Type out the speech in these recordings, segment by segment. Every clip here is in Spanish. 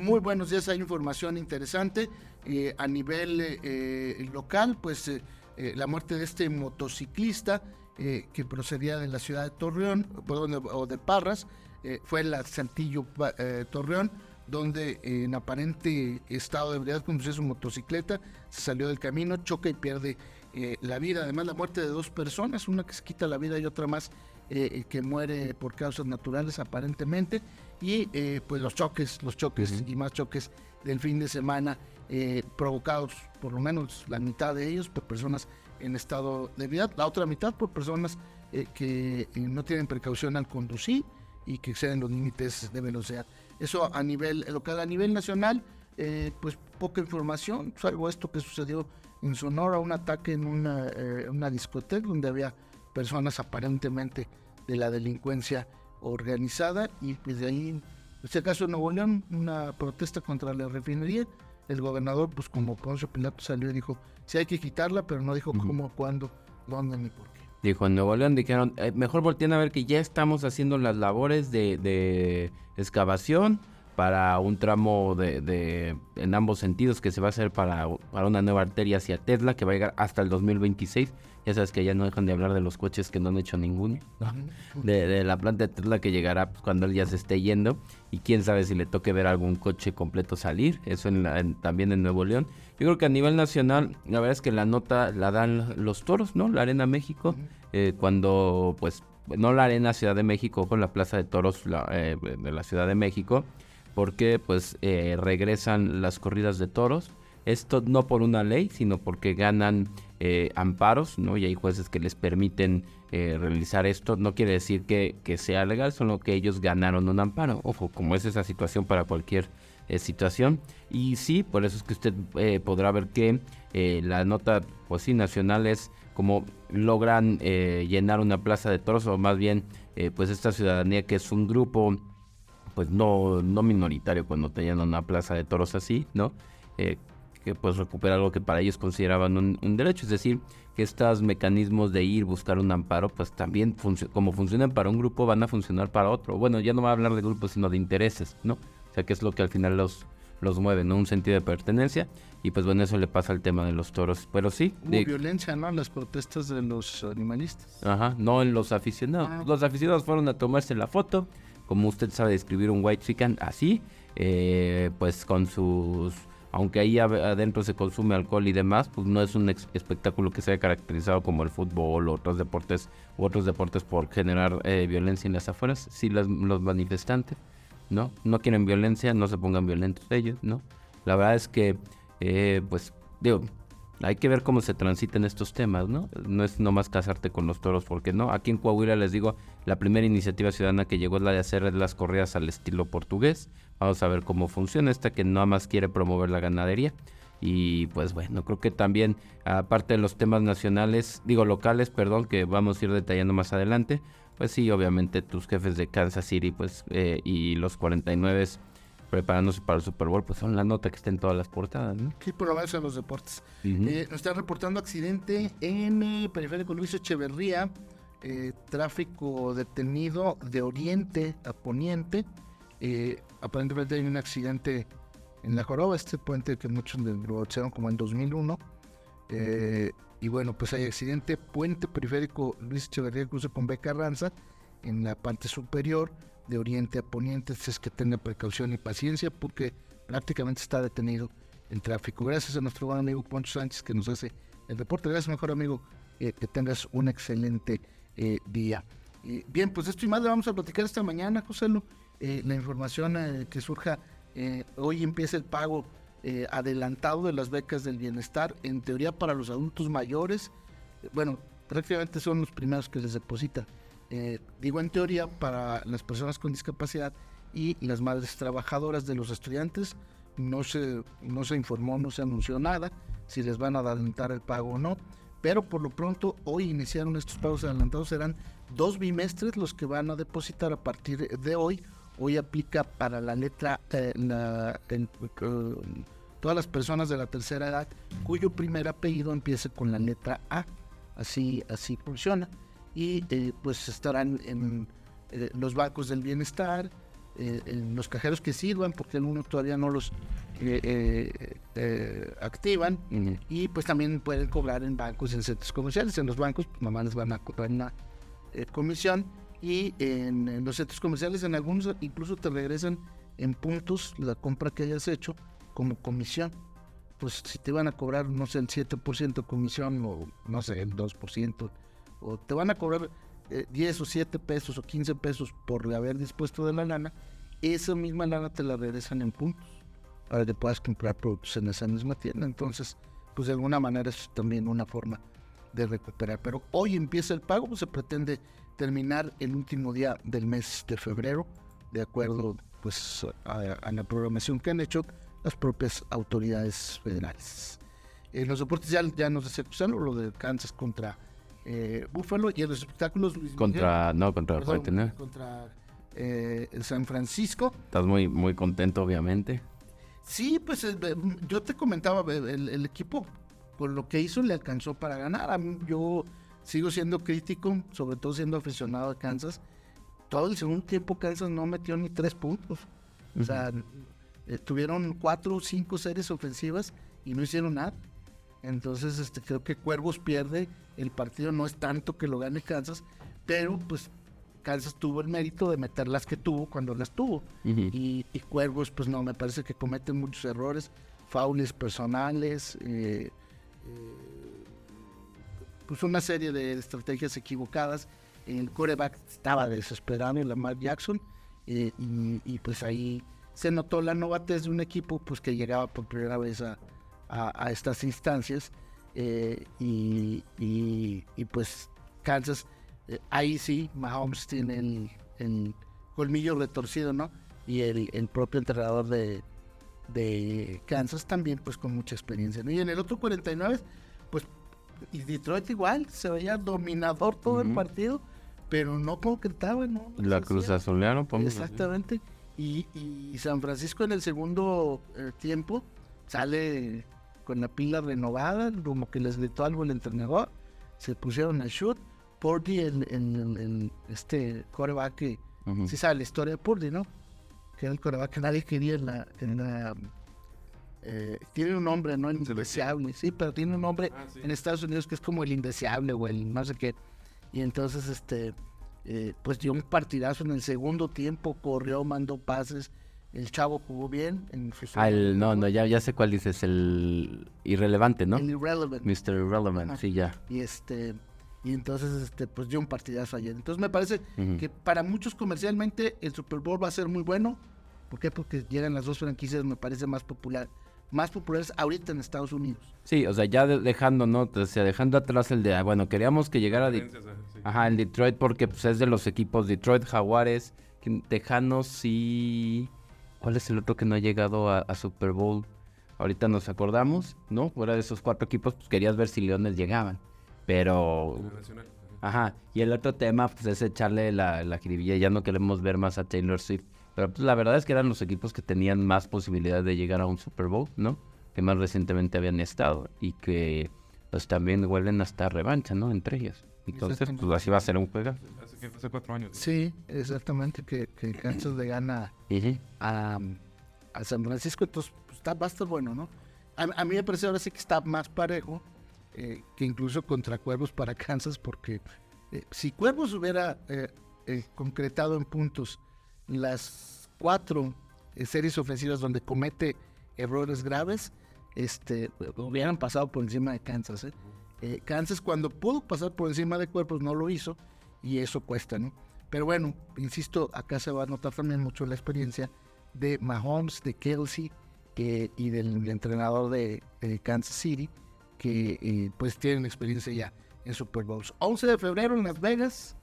Muy buenos días, hay información interesante. Eh, a nivel eh, local, pues la muerte de este motociclista que procedía de la ciudad de Torreón, o de Parras, fue en la Santillo Torreón, donde en aparente estado de ebriedad conducía su motocicleta, se salió del camino, choca y pierde la vida. Además, la muerte de dos personas, una que se quita la vida y otra más eh, que muere por causas naturales aparentemente y eh, pues los choques, los choques y más choques del fin de semana eh, provocados por lo menos la mitad de ellos por personas en estado de vida, la otra mitad por personas que no tienen precaución al conducir y que exceden los límites de velocidad. Eso a nivel local, a nivel nacional, pues poca información, salvo esto que sucedió en Sonora, un ataque en una, una discoteca donde había personas aparentemente de la delincuencia organizada y pues de ahí, en este caso en Nuevo León, una protesta contra la refinería. El gobernador, pues como Poncio Pilato salió y dijo, sí hay que quitarla, pero no dijo cómo, cuándo, dónde ni por qué. Dijo, en Nuevo León dijeron, eh, mejor volteen a ver que ya estamos haciendo las labores de, de excavación para un tramo de, de, en ambos sentidos que se va a hacer para, para una nueva arteria hacia Tesla que va a llegar hasta el 2026. Ya sabes que ya no dejan de hablar de los coches que no han hecho ninguno. De, la planta de Tesla que llegará pues, cuando él ya se esté yendo. Y quién sabe si le toque ver algún coche completo salir. Eso en también en Nuevo León. Yo creo que a nivel nacional, la verdad es que la nota la dan los toros, ¿no? La Arena México. Eh, cuando, pues, no la Arena Ciudad de México, con la Plaza de Toros eh, de la Ciudad de México porque pues eh, regresan las corridas de toros. Esto no por una ley, sino porque ganan eh, amparos, ¿no? Y hay jueces que les permiten eh, realizar esto. No quiere decir que, sea legal, solo que ellos ganaron un amparo. Ojo, como es esa situación para cualquier situación. Y sí, por eso es que usted podrá ver que la nota, pues sí, nacional es como logran llenar una plaza de toros, o más bien, pues esta ciudadanía que es un grupo pues no, no minoritario cuando tenían una plaza de toros así, ¿no? Eh, que pues recupera algo que para ellos consideraban un, derecho, es decir, que estos mecanismos de ir, buscar un amparo, pues también como funcionan para un grupo, van a funcionar para otro. Bueno, ya no va a hablar de grupos, sino de intereses, ¿no? O sea, que es lo que al final los, los mueve, ¿no? Un sentido de pertenencia. Y pues bueno, eso le pasa al tema de los toros. Pero sí. Hubo violencia, ¿no? Las protestas de los animalistas. Ajá, no en los aficionados. Ah. Los aficionados fueron a tomarse la foto como usted sabe describir un white chicken así, eh, pues con sus aunque ahí adentro se consume alcohol y demás, pues no es un espectáculo que sea caracterizado como el fútbol o otros deportes u otros deportes por generar eh, violencia en las afueras. Sí, los manifestantes, ¿no? No quieren violencia, no se pongan violentos ellos, ¿no? La verdad es que, eh, pues, digo, hay que ver cómo se transitan estos temas, ¿no? No es nomás casarte con los toros, porque no. Aquí en Coahuila les digo, la primera iniciativa ciudadana que llegó es la de hacer las corridas al estilo portugués. Vamos a ver cómo funciona esta que nada más quiere promover la ganadería. Y pues bueno, creo que también, aparte de los temas nacionales, digo locales, perdón, que vamos a ir detallando más adelante, pues sí, obviamente tus jefes de Kansas City pues eh, y los 49 preparándose para el Super Bowl, pues son la nota que está en todas las portadas, ¿no? Sí, por lo en los deportes. Eh, nos están reportando accidente en el periférico Luis Echeverría, eh, tráfico detenido de oriente a poniente. Eh, aparentemente hay un accidente en la Joroba, este puente que muchos lo hicieron como en 2001. y bueno, pues hay accidente, puente periférico Luis Echeverría, cruce con Beca Ranza, en la parte superior de oriente a poniente, es que tenga precaución y paciencia porque prácticamente está detenido el tráfico. Gracias a nuestro buen amigo Poncho Sánchez que nos hace el reporte. Gracias, mejor amigo, eh, que tengas un excelente eh, día. bien, pues esto y más le vamos a platicar esta mañana, José eh, la información que surja, hoy empieza el pago adelantado de las becas del bienestar, en teoría para los adultos mayores. bueno, prácticamente son los primeros que les depositan eh, digo en teoría, para las personas con discapacidad y las madres trabajadoras de los estudiantes. No se, no se informó, no se anunció nada, si les van a adelantar el pago o no. Pero por lo pronto, hoy iniciaron estos pagos adelantados, serán dos bimestres los que van a depositar a partir de hoy. Hoy aplica para la letra, eh, todas las personas de la tercera edad cuyo primer apellido empiece con la letra A. Así, así funciona y eh, pues estarán en eh, los bancos del bienestar, eh, en los cajeros que sirvan, porque algunos todavía no los eh, activan. Y pues también pueden cobrar en bancos, en centros comerciales. En los bancos, pues nomás les van a cobrar una comisión. Y en, en los centros comerciales, en algunos incluso te regresan en puntos la compra que hayas hecho como comisión. Pues si te van a cobrar, no sé, el 7% comisión o no sé, el 2%, o te van a cobrar eh, 10 o 7 pesos o 15 pesos por haber dispuesto de la lana, esa misma lana te la regresan en puntos para que puedas comprar productos en esa misma tienda. Entonces, pues de alguna manera es también una forma de recuperar. Pero hoy empieza el pago, se pretende terminar el último día del mes de febrero, de acuerdo pues a, la programación que han hecho las propias autoridades federales. En los deportes ya, ya nos Cruzano, lo de Kansas contra eh, Buffalo y en los espectáculos Luis Miguel, Contra, no, contra perdón, 49. contra eh, San Francisco. Estás muy, muy contento, obviamente. Sí, pues eh, yo te comentaba, el, el equipo con lo que hizo le alcanzó para ganar. Mí, yo sigo siendo crítico, sobre todo siendo aficionado a Kansas. Todo el segundo tiempo Kansas no metió ni tres puntos. O sea, eh, tuvieron cuatro o cinco series ofensivas y no hicieron nada. Entonces, este, creo que Cuervos pierde. El partido no es tanto que lo gane Kansas, pero pues Kansas tuvo el mérito de meter las que tuvo cuando las tuvo. Y Cuervos, pues no, me parece que cometen muchos errores, faules personales, eh, eh, pues una serie de estrategias equivocadas. El coreback estaba desesperado, Lamar Jackson, eh, y, y, pues ahí se notó la novatez de un equipo pues que llegaba por primera vez a, a- a estas instancias. eh, y, y- y, pues Kansas, eh, ahí sí, Mahomes tiene el, el colmillo retorcido, ¿no? Y el, el propio entrenador de, de Kansas también, pues con mucha experiencia. ¿no? Y en el otro 49, pues, y Detroit igual, se veía dominador todo el partido, pero no concretaba, ¿no? No La Cruz decir. Exactamente. Y, y San Francisco en el segundo eh, tiempo sale con la pila renovada, como que les gritó algo el entrenador, se pusieron a shoot. Purdy, el, el- el- el- este coreback que Ujú. sí sabe la historia de Purdy, ¿no? Que era el coreback que nadie quería en la... en la, eh, tiene un nombre, ¿no? El indeseable, sí, pero tiene un nombre Ah, sí. en Estados Unidos que es como el indeseable o el no sé qué. Y entonces, este, eh, pues dio un partidazo en el segundo tiempo, corrió, mandó pases. El chavo jugó bien. En su Ah, el, no, no, ya, ya sé cuál dices, el irrelevante, ¿no? El irrelevant. Mr. Irrelevant, Ajá. sí, ya. Y este, y entonces, este, pues dio un partidazo ayer. Entonces me parece que para muchos comercialmente el Super Bowl va a ser muy bueno. ¿Por qué? Porque llegan las dos franquicias, me parece más popular, más populares ahorita en Estados Unidos. Sí, o sea, ya de- dejando, ¿no? O sea, dejando atrás el de, ah, bueno, queríamos que llegara de, ajá, sí. ajá, el Detroit porque pues es de los equipos Detroit, Jaguares, que- Tejanos y... ¿Cuál es el otro que no ha llegado a, a Super Bowl? Ahorita nos acordamos, ¿no? Fuera de esos cuatro equipos, pues querías ver si Leones llegaban. Pero ajá. Y el otro tema pues es echarle la, la jiribilla, ya no queremos ver más a Taylor Swift. Pero pues la verdad es que eran los equipos que tenían más posibilidades de llegar a un Super Bowl, ¿no? Que más recientemente habían estado y que pues también huelen hasta revancha, ¿no? Entre ellas. Entonces, pues así va a ser un juego. Hace, que- hace cuatro años. Sí, exactamente, que, que Kansas le gana a, a San Francisco, entonces pues, está, va a estar bueno, ¿no? A, a mí me parece ahora sí que está más parejo eh, que incluso contra Cuervos para Kansas, porque eh, si Cuervos hubiera eh, eh, concretado en puntos las cuatro eh, series ofensivas donde comete errores graves, este, hubieran pasado por encima de Kansas. ¿eh? Eh, Kansas cuando pudo pasar por encima de Cuervos no lo hizo y eso cuesta, ¿no? Pero bueno, insisto, acá se va a notar también mucho la experiencia de Mahomes, de Kelsey y del entrenador de, Kansas City, que eh, pues tienen experiencia ya en Super Bowls. 11 de febrero en Las Vegas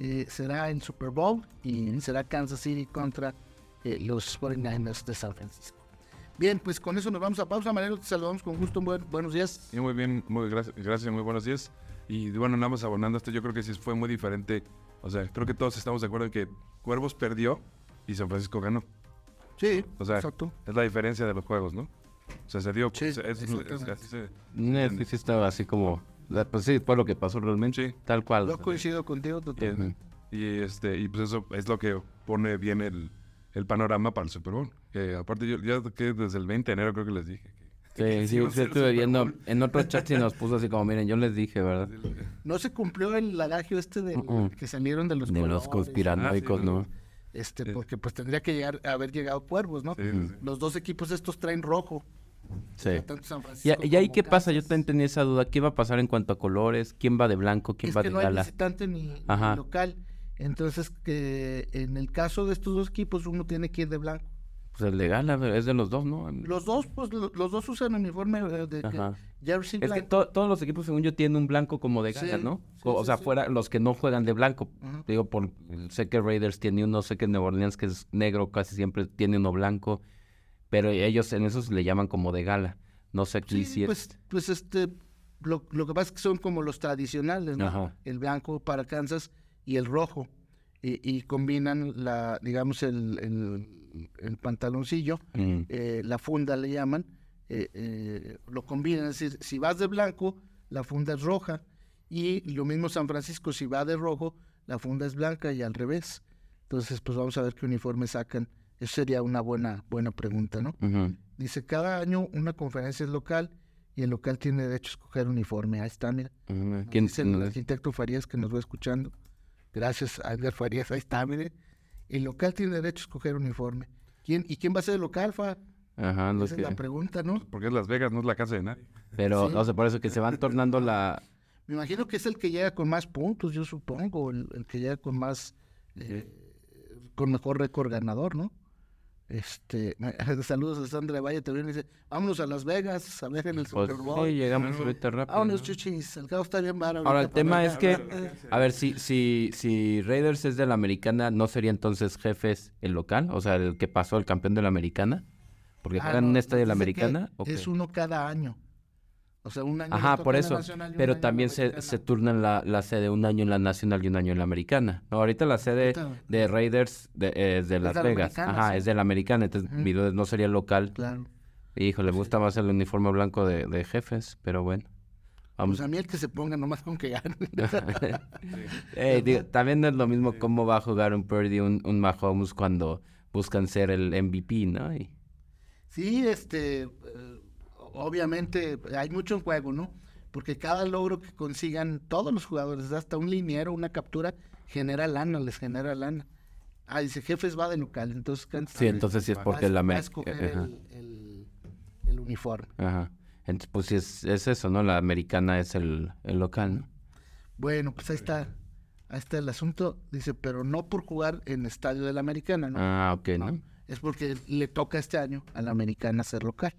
eh, será el Super Bowl y será Kansas City contra eh, los 49ers de San Francisco. Bien, pues con eso nos vamos a pausa. Manero, te saludamos con gusto. Buen- buenos días. Muy bien, muy gracias, gracias, muy buenos días. Y bueno, nada más abonando esto, yo creo que sí fue muy diferente. O sea, creo que todos estamos de acuerdo en que Cuervos perdió y San Francisco ganó. Sí, O sea, exacto. es la diferencia de los juegos, ¿no? O sea, se dio. Sí, se- es- es- Eh, sí, sí estaba así como... Pues sí, fue lo que pasó realmente. Sí. Tal cual. Yo coincido contigo y, totalmente. y, este, y pues eso es lo que pone bien el, el panorama para el Super Bowl. Que aparte yo ya que desde el 20 de enero creo que les dije. Sí, que sí, sí el estuve viendo. En otro chat sí nos puso así como, miren, yo les dije, ¿verdad? No se cumplió el adagio este de que salieron de los De los conspiranoicos, Ah, sí, ¿no? Este, Sí. porque pues tendría que llegar, haber llegado cuervos, ¿no? Sí, sí, sí. Los dos equipos estos traen rojo. Sí. ¿Y, y ahí qué pasa? Yo también tenía esa duda. ¿Qué va a pasar en cuanto a colores? ¿Quién va de blanco? ¿Quién es va que de no hay gala? visitante ni, local. Entonces, que en el caso de estos dos equipos, uno tiene que ir de blanco. Pues el de gala es de los dos, ¿no? Los dos, pues, lo- los dos usan uniforme eh, de, Ajá. jersey Es que blanco. to- todos los equipos, según yo, tienen un blanco como de gala, Sí, ¿no? sí, o sea, fuera los que no juegan de blanco. Digo, por, sé que Raiders tiene uno, sé que Nueva Orleans, que es negro, casi siempre tiene uno blanco. Pero ellos en esos le llaman como de gala. No sé aquí si es- pues, pues este, lo, lo que pasa es que son como los tradicionales, ¿no? Ajá. El blanco para Kansas y el rojo. Y, y combinan la, digamos, el, el, el pantaloncillo, Mm, eh, la funda le llaman, eh, eh, lo combinan, es decir, si vas de blanco, la funda es roja, y lo mismo San Francisco, si va de rojo, la funda es blanca y al revés. Entonces, pues vamos a ver qué uniforme sacan. Eso sería una buena, buena pregunta, ¿no? Dice, cada año una conferencia es local y el local tiene derecho a escoger uniforme. Ahí está, mira. ¿Quién- dice el arquitecto Farías que nos va escuchando. Gracias a Edgar Farías, ahí está, mire. El local tiene derecho a escoger uniforme. ¿Quién, ¿Y quién va a ser el local, Fa? Ajá, Esa que- es la pregunta, ¿no? Porque es Las Vegas, no es la casa de nadie. Pero, Sí. o sea, por eso que se van tornando la... Me imagino que es el que llega con más puntos, yo supongo, el, el que llega con más, eh, con mejor récord ganador, ¿no? Este, saludos a Sandra Valle también dice, vámonos a Las Vegas a ver en el Pues, Super Bowl. sí, llegamos ahorita rápido. Vámonos, ¿no? chuchis, el cabo está bien barato. Ahora, el tema es que, a ver, si, si, si Raiders es de la americana, ¿no sería entonces jefes el local? O sea, el que pasó el campeón de la americana. Porque Ah, juegan en no, un estadio de la americana. ¿o Es uno cada año. O sea, un año. Ajá, por en la eso. nacional Pero también se, se turnan la, la sede un año en la nacional y un año en la americana. No, ahorita la sede Ahorita- de Raiders de, es de Las de Vegas. Ajá, sí. es de la americana. Entonces, mi duda no sería local. Claro. Híjole, me gusta más el uniforme blanco de, de jefes, pero bueno. Vamos. Pues a mí el que se ponga nomás con que gane. Eh, digo, también no es lo mismo cómo va a jugar un Purdy, un, un Mahomes cuando buscan ser el MVP, ¿no? Y- Sí, este, eh, obviamente hay mucho en juego, ¿no? Porque cada logro que consigan todos los jugadores, hasta un liniero, una captura, genera lana, les genera lana. Ah, dice, jefes va de local, entonces Kansas sí, entonces sí es va porque la va a escoger el, el- el uniforme. Ajá. Entonces, pues sí, es, es eso, ¿no? La americana es el, el local, ¿no? Bueno, pues ahí está, ahí está el asunto. Dice, pero no por jugar en Estadio de la Americana, ¿no? Ah, ok, ¿no? Es porque le toca este año a la Americana ser local.